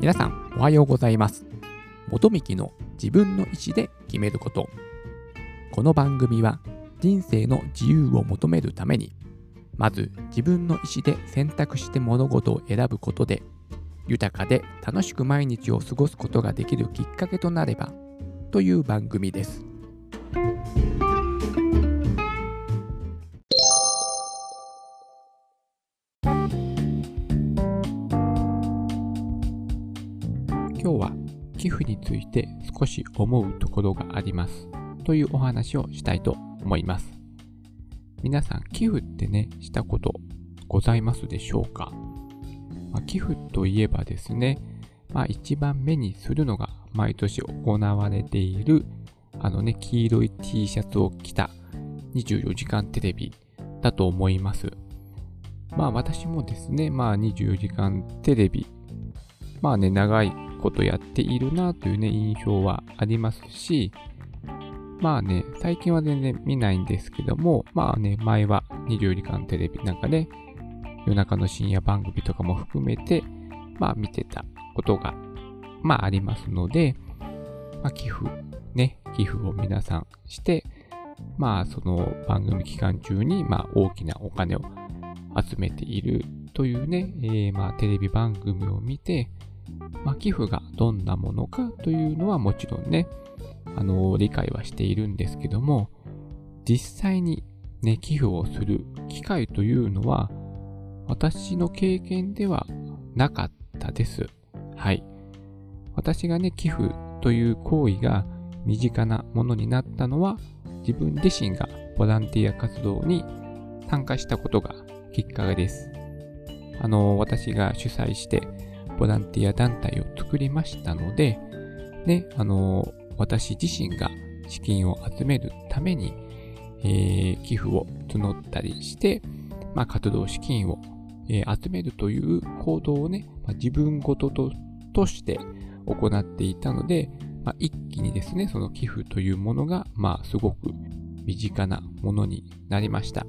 皆さんおはようございます。元幹の自分の意思で決めること。この番組は人生の自由を求めるためにまず自分の意思で選択して物事を選ぶことで豊かで楽しく毎日を過ごすことができるきっかけとなればという番組です。今日は寄付について少し思うところがあります。というお話をしたいと思います。皆さん寄付ってねしたことございますでしょうか、まあ、寄付といえばですね、まあ、一番目にするのが毎年行われているあのね黄色い T シャツを着た24時間テレビだと思います。まあ私もですね、まあ24時間テレビ、まあね、長いことやっているなというね、印象はありますし、まあね、最近は全然見ないんですけども、まあね、前は24時間テレビなんかね、夜中の深夜番組とかも含めて、まあ見てたことが、まあありますので、まあ寄付、ね、寄付を皆さんして、まあその番組期間中に、まあ大きなお金を集めているというね、えー、まあテレビ番組を見て、まあ、寄付がどんなものかというのはもちろんね、あの、理解はしているんですけども、実際にね、寄付をする機会というのは、私の経験ではなかったです。はい。私がね、寄付という行為が身近なものになったのは、自分自身がボランティア活動に参加したことがきっかけです。あの、私が主催してボランティア団体を作りましたので、ね、あの、私自身が資金を集めるために、えー、寄付を募ったりして、まあ、活動資金を、えー、集めるという行動をね、まあ、自分ごとととして行っていたので、まあ、一気にですね、その寄付というものが、まあ、すごく身近なものになりました。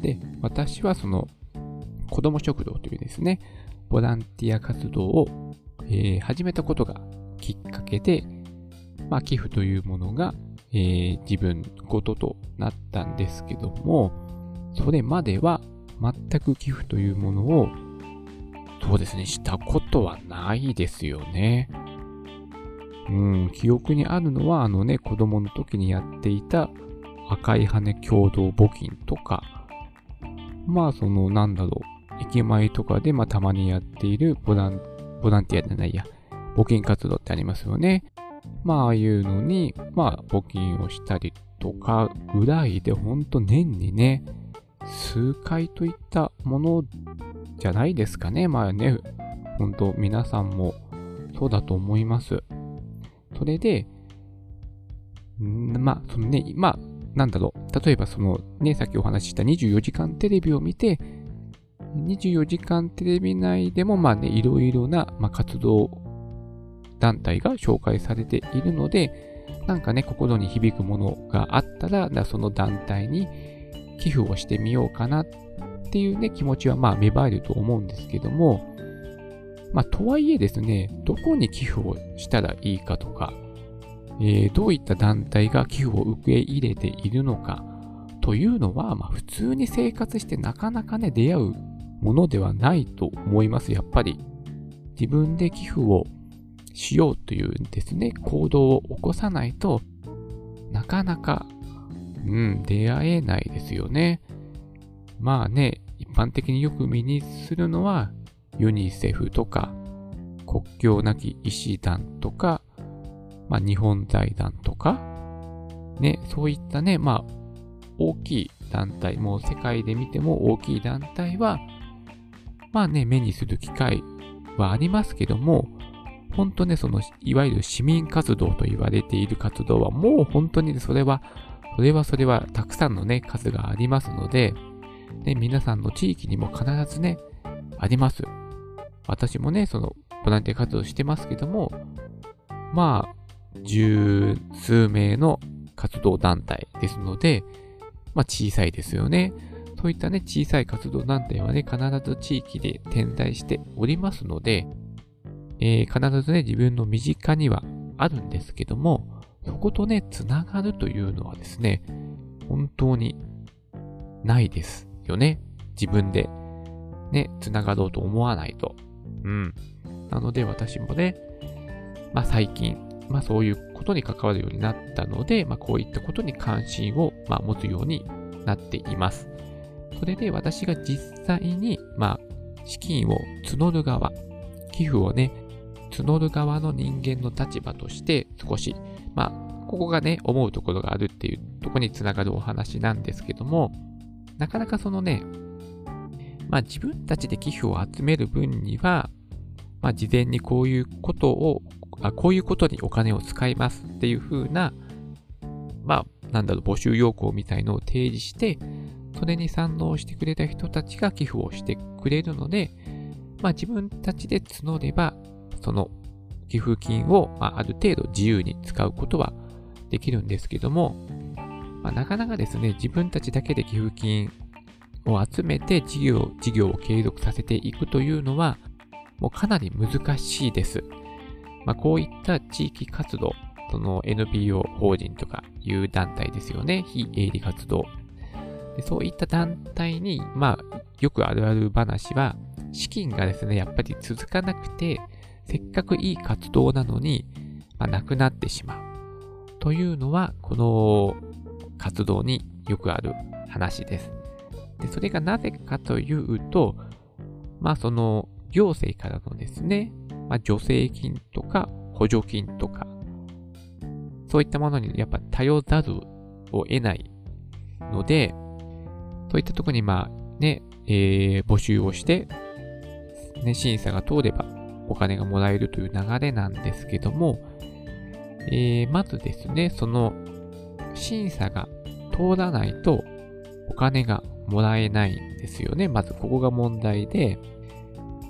で、私はその子供食堂というですね、ボランティア活動を、えー、始めたことがきっかけで、まあ、寄付というものが、えー、自分ごととなったんですけども、それまでは全く寄付というものを、そうですね、したことはないですよね。うん、記憶にあるのは、あのね、子供の時にやっていた赤い羽共同募金とか、まあ、その、なんだろう、駅前とかで、まあ、たまにやっているボラン、ボランティアじゃないや、募金活動ってありますよね。まあ、ああいうのに、まあ、募金をしたりとかぐらいで、ほんと年にね、数回といったものじゃないですかね。まあね、ほんと皆さんもそうだと思います。それで、まあ、そのね、まあ、なんだろう。例えばそのね、さっきお話しした24時間テレビを見て、24時間テレビ内でもまあね、いろいろな、ま、活動団体が紹介されているので、なんかね、心に響くものがあったら、その団体に寄付をしてみようかなっていうね、気持ちはまあ芽生えると思うんですけども、まあ、とはいえですね、どこに寄付をしたらいいかとか、えー、どういった団体が寄付を受け入れているのかというのは、まあ、普通に生活してなかなかね、出会うものではないと思います、やっぱり。自分で寄付をしようというですね、行動を起こさないとなかなか、うん、出会えないですよね。まあね、一般的によく目にするのは、ユニセフとか、国境なき医師団とか、まあ、日本財団とか、ね、そういったね、まあ、大きい団体、もう世界で見ても大きい団体は、まあね、目にする機会はありますけども、本当ね、その、いわゆる市民活動と言われている活動は、もう本当にそれは、それはそれはたくさんのね、数がありますので、ね、皆さんの地域にも必ずね、あります。私もね、その、ボランティア活動してますけども、まあ、十数名の活動団体ですので、まあ小さいですよね。そういったね、小さい活動団体はね、必ず地域で点在しておりますので、えー、必ずね、自分の身近にはあるんですけども、そことね、つながるというのはですね、本当にないですよね。自分でね、つながろうと思わないと。うん。なので私もね、まあ最近、まあそういうことに関わるようになったので、まあこういったことに関心を、まあ、持つようになっています。それで私が実際に、まあ、資金を募る側、寄付をね、募る側の人間の立場として少し、まあ、ここがね、思うところがあるっていうところにつながるお話なんですけども、なかなかそのね、まあ自分たちで寄付を集める分には、まあ事前にこういうことを、あこういうことにお金を使いますっていう風な、まあなんだろう、募集要項みたいのを提示して、それに賛同してくれた人たちが寄付をしてくれるので、まあ自分たちで募れば、その寄付金を、まあ、ある程度自由に使うことはできるんですけども、まあ、なかなかですね、自分たちだけで寄付金を集めて事業事業を継続させていくというのは、もうかなり難しいです。まあ、こういった地域活動、その NPO 法人とかいう団体ですよね。非営利活動。でそういった団体に、まあ、よくあるある話は、資金がですね、やっぱり続かなくて、せっかくいい活動なのに、まあ、なくなってしまう。というのは、この活動によくある話です。で、それがなぜかというと、まあその行政からのですね、まあ助成金とか補助金とか、そういったものにやっぱ頼らざるを得ないので、そういったところにまあね、えー、募集をして、ね、審査が通ればお金がもらえるという流れなんですけども、えー、まずですね、その審査が通らないとお金がもらえないんですよね。まずここが問題で、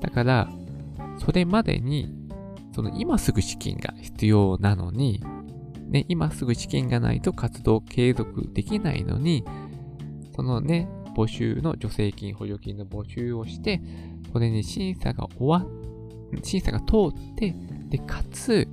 だから、それまでに、その今すぐ資金が必要なのに、ね、今すぐ資金がないと活動継続できないのに、そのね、募集の助成金、補助金の募集をして、それに審査が終わっ、審査が通って、で、かつ、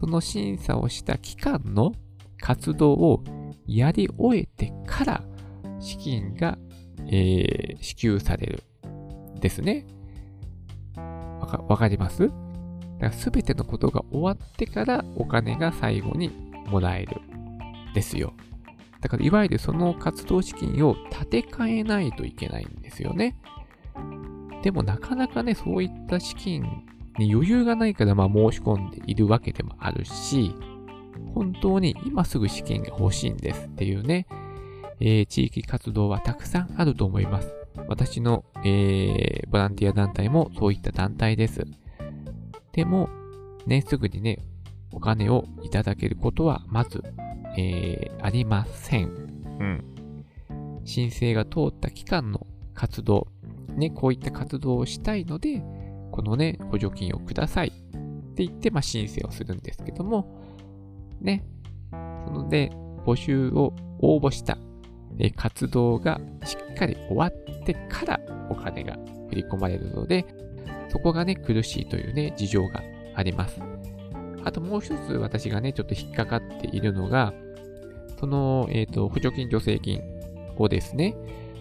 その審査をした期間の活動をやり終えてから資金が、えー、支給される。ですね。わか、わかります？すべてのことが終わってからお金が最後にもらえる。ですよ。だからいわゆるその活動資金を立て替えないといけないんですよね。でもなかなかね、そういった資金に余裕がないからまあ申し込んでいるわけでもあるし、本当に今すぐ資金が欲しいんですっていうね、えー、地域活動はたくさんあると思います。私の、えー、ボランティア団体もそういった団体です。でも、ね、すぐにね、お金をいただけることはまず、えー、ありません。うん。申請が通った期間の活動、ね、こういった活動をしたいので、このね、補助金をくださいって言って、まあ、申請をするんですけども、ね、そので、募集を応募したえ活動がしっかり終わってからお金が振り込まれるので、そこがね、苦しいというね、事情があります。あともう一つ私がね、ちょっと引っかかっているのが、その、えっ、ー、と、補助金、助成金をですね、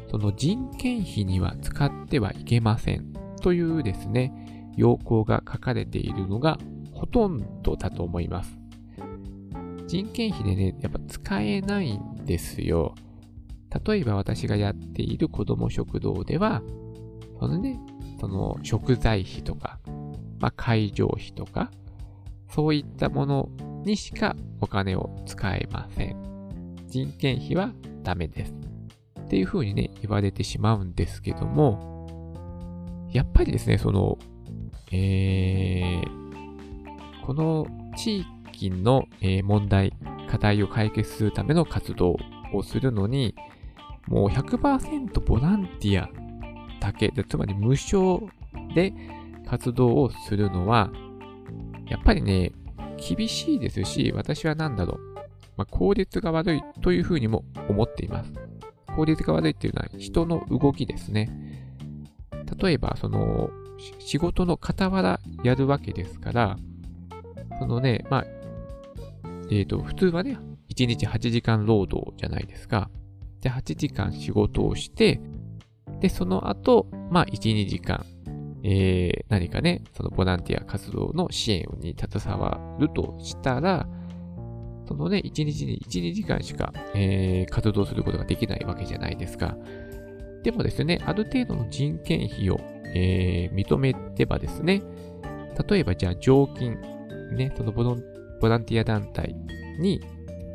その人件費には使ってはいけませんというですね、要項が書かれているのがほとんどだと思います。人件費でね、やっぱ使えないんですよ。例えば私がやっている子ども食堂では、そのね、その食材費とか、まあ、会場費とか、そういったものにしかお金を使えません。人件費はダメです。っていうふうにね、言われてしまうんですけども、やっぱりですね、その、えー、この地域の、問題、課題を解決するための活動をするのに、もう100%ボランティアだけで、つまり無償で活動をするのは、やっぱりね、厳しいですし、私は何だろう、まあ、効率が悪いというふうにも思っています。効率が悪いっていうのは人の動きですね。例えば、その、仕事の傍らやるわけですから、そのね、まあ、えっ、ー、と、普通はね、1日8時間労働じゃないですか。で、8時間仕事をして、で、その後、まあ、1、2時間、えー、何かね、そのボランティア活動の支援に携わるとしたら、そのね、1日に1、2時間しか、えー、活動することができないわけじゃないですか。でもですね、ある程度の人件費を、えー、認めてばですね、例えばじゃあ常勤、ね、そのボランティア団体に、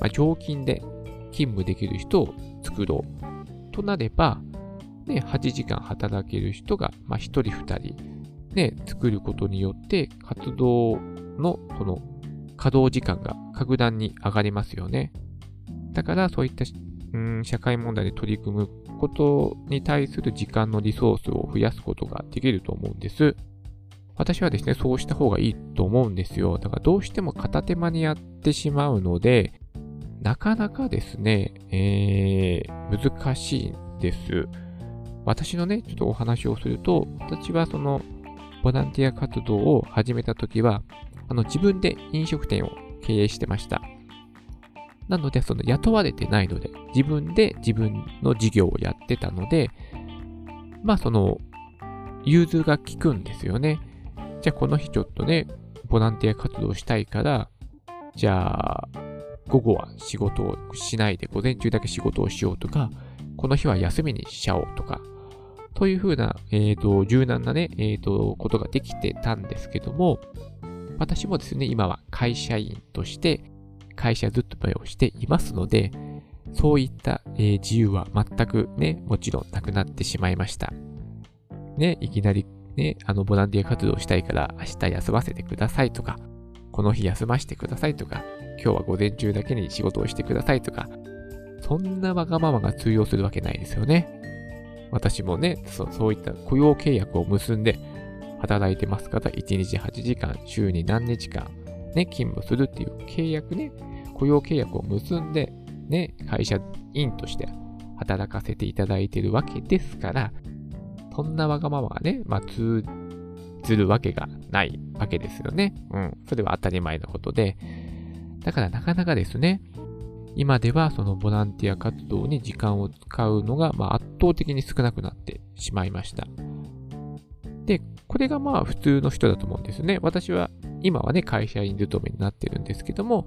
まあ、常勤で勤務できる人を作ろうとなれば、ね、8時間働ける人が、まあ、1人2人、ね、作ることによって活動のその稼働時間が格段に上がりますよね。だからそういった、うん、社会問題で取り組むことに対する時間のリソースを増やすことができると思うんです。私はですね、そうした方がいいと思うんですよ。だからどうしても片手間にやってしまうので、なかなかですね、えー、難しいんです。私のね、ちょっとお話をすると、私はその、ボランティア活動を始めたときは、あの、自分で飲食店を経営してました。なので、その雇われてないので、自分で自分の事業をやってたので、まあその、融通が効くんですよね。じゃあこの日ちょっとね、ボランティア活動したいから、じゃあ、午後は仕事をしないで午前中だけ仕事をしようとか、この日は休みにしちゃおうとか、というふうな、えっ、ー、と、柔軟なね、えっ、ー、と、ことができてたんですけども、私もですね、今は会社員として会社勤めをしていますので、そういった、えー、自由は全くね、もちろんなくなってしまいました。ね、いきなりね、あの、ボランティア活動したいから明日休ませてくださいとか、この日休ませてくださいとか、今日は午前中だけに仕事をしてくださいとか、そんなわがままが通用するわけないですよね。私もね、そういった雇用契約を結んで働いてます方、1日8時間、週に何日間、ね、勤務するっていう契約ね、雇用契約を結んで、ね、会社員として働かせていただいてるわけですから、そんなわがままがね、まあ、通ずるわけがないわけですよね。うん。それは当たり前のことで。だからなかなかですね、今ではそのボランティア活動に時間を使うのが、まあ、圧倒的に少なくなってしまいました。これがまあ普通の人だと思うんですね。私は今はね、会社員勤めになってるんですけども、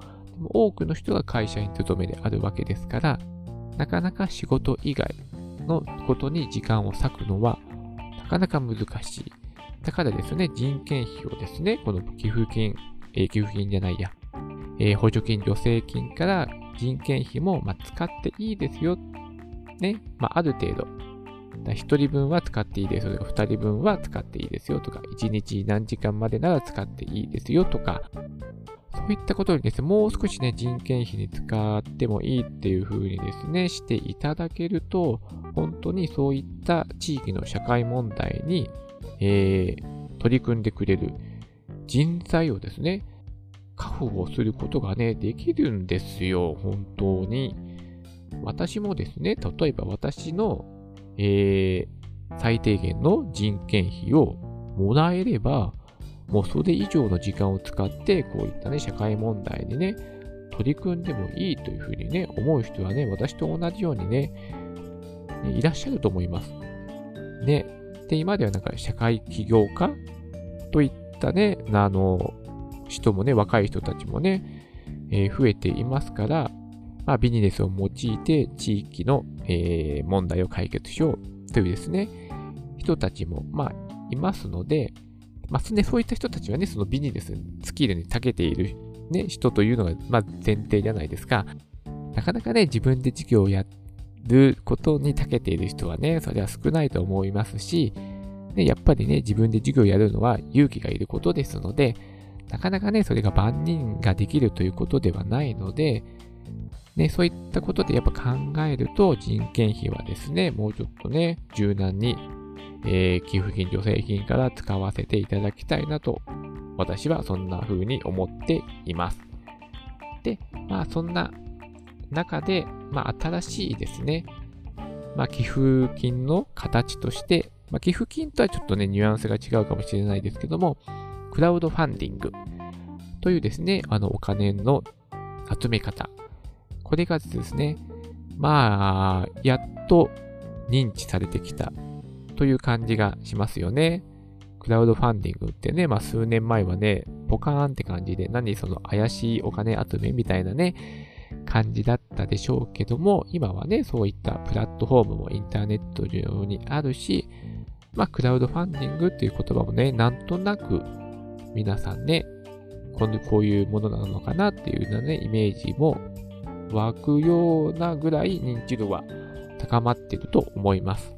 多くの人が会社員勤めであるわけですから、なかなか仕事以外のことに時間を割くのは、なかなか難しい。だからですね、人件費をですね、この寄付金、えー、寄付金じゃないや、えー、補助金、助成金から人件費も、まあ、使っていいですよ。ね、まあ、ある程度。1人分は使っていいですよとか、2人分は使っていいですよとか、1日何時間までなら使っていいですよとか、そういったことにですね、もう少しね、人件費に使ってもいいっていう風にですね、していただけると、本当にそういった地域の社会問題に、えー、取り組んでくれる人材をですね、確保することがね、できるんですよ、本当に。私もですね、例えば私の、えー、最低限の人件費をもらえれば、もうそれ以上の時間を使って、こういったね、社会問題にね、取り組んでもいいというふうにね、思う人はね、私と同じようにね、いらっしゃると思います。ね。で、今ではなんか社会起業家といったね、あの、人もね、若い人たちもね、えー、増えていますから、まあ、ビジネスを用いて地域の、えー、問題を解決しようというですね、人たちも、まあ、いますので、まあ、ね、そういった人たちはね、そのビジネススキルに長けている、ね、人というのが、まあ、前提じゃないですか。なかなかね、自分で事業をやることに長けている人はね、それは少ないと思いますし、ね、やっぱりね、自分で事業をやるのは勇気がいることですので、なかなかね、それが万人ができるということではないので、ね、そういったことでやっぱ考えると人件費はですね、もうちょっとね、柔軟にえー、寄付金、助成金から使わせていただきたいなと、私はそんな風に思っています。で、まあそんな中で、まあ新しいですね、まあ寄付金の形として、まあ、寄付金とはちょっとね、ニュアンスが違うかもしれないですけども、クラウドファンディングというですね、あの、お金の集め方。これがですね、まあ、やっと認知されてきたという感じがしますよね。クラウドファンディングってね、まあ数年前はね、ポカーンって感じで、何その怪しいお金集めみたいなね、感じだったでしょうけども、今はね、そういったプラットフォームもインターネット上にあるし、まあ、クラウドファンディングっていう言葉もね、なんとなく皆さんね、このこういうものなのかなっていうようなね、イメージも湧くようなぐらい認知度は高まっていると思います。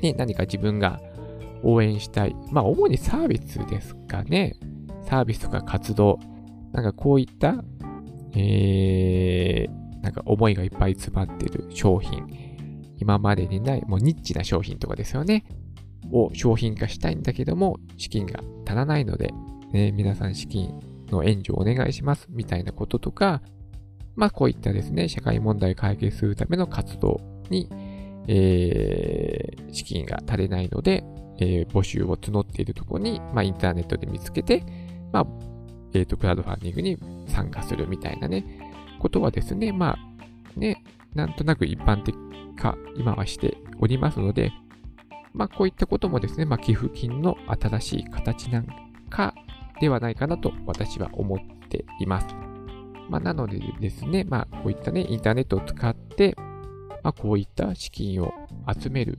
で、何か自分が応援したい。まあ、主にサービスですかね。サービスとか活動。なんかこういったえー、なんか思いがいっぱい詰まってる商品、今までにない、もうニッチな商品とかですよね。を商品化したいんだけども、資金が足らないので、ね、皆さん資金の援助をお願いします、みたいなこととか、まあこういったですね、社会問題を解決するための活動に、えー、資金が足りないので、えー、募集を募っているところに、まあインターネットで見つけて、まあえっ、ー、と、クラウドファンディングに参加するみたいなね、ことはですね、まあ、ね、なんとなく一般的化、今はしておりますので、まあ、こういったこともですね、まあ、寄付金の新しい形なんかではないかなと私は思っています。まあ、なのでですね、まあ、こういったね、インターネットを使って、まあ、こういった資金を集める、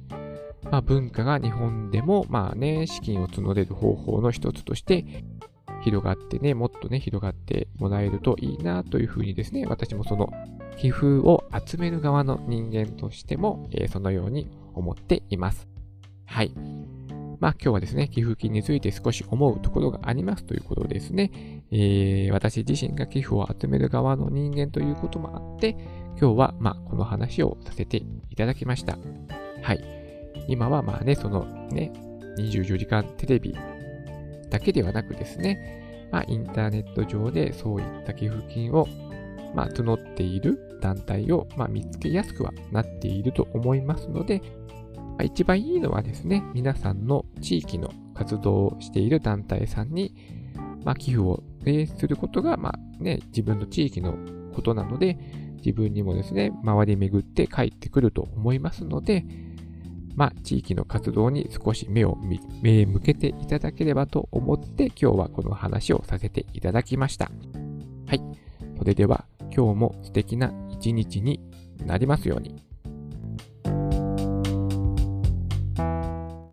まあ、文化が日本でも、まあね、資金を募れる方法の一つとして広がってね、もっとね、広がってもらえるといいなというふうにですね、私もその寄付を集める側の人間としても、えー、そのように思っています。はい。まあ今日はですね、寄付金について少し思うところがありますということですね、えー、私自身が寄付を集める側の人間ということもあって、今日はまこの話をさせていただきました。はい。今はまあね、そのね、24時間テレビだけではなくですね、まあ、インターネット上でそういった寄付金を、まあ、募っている団体を、まあ、見つけやすくはなっていると思いますので、一番いいのはですね、皆さんの地域の活動をしている団体さんに、まあ、寄付を、ね、することが、まあね、自分の地域のことなので、自分にもですね、周り巡って帰ってくると思いますので、まあ、地域の活動に少し目を目向けていただければと思って今日はこの話をさせていただきました。はい。それでは今日も素敵な一日になりますように。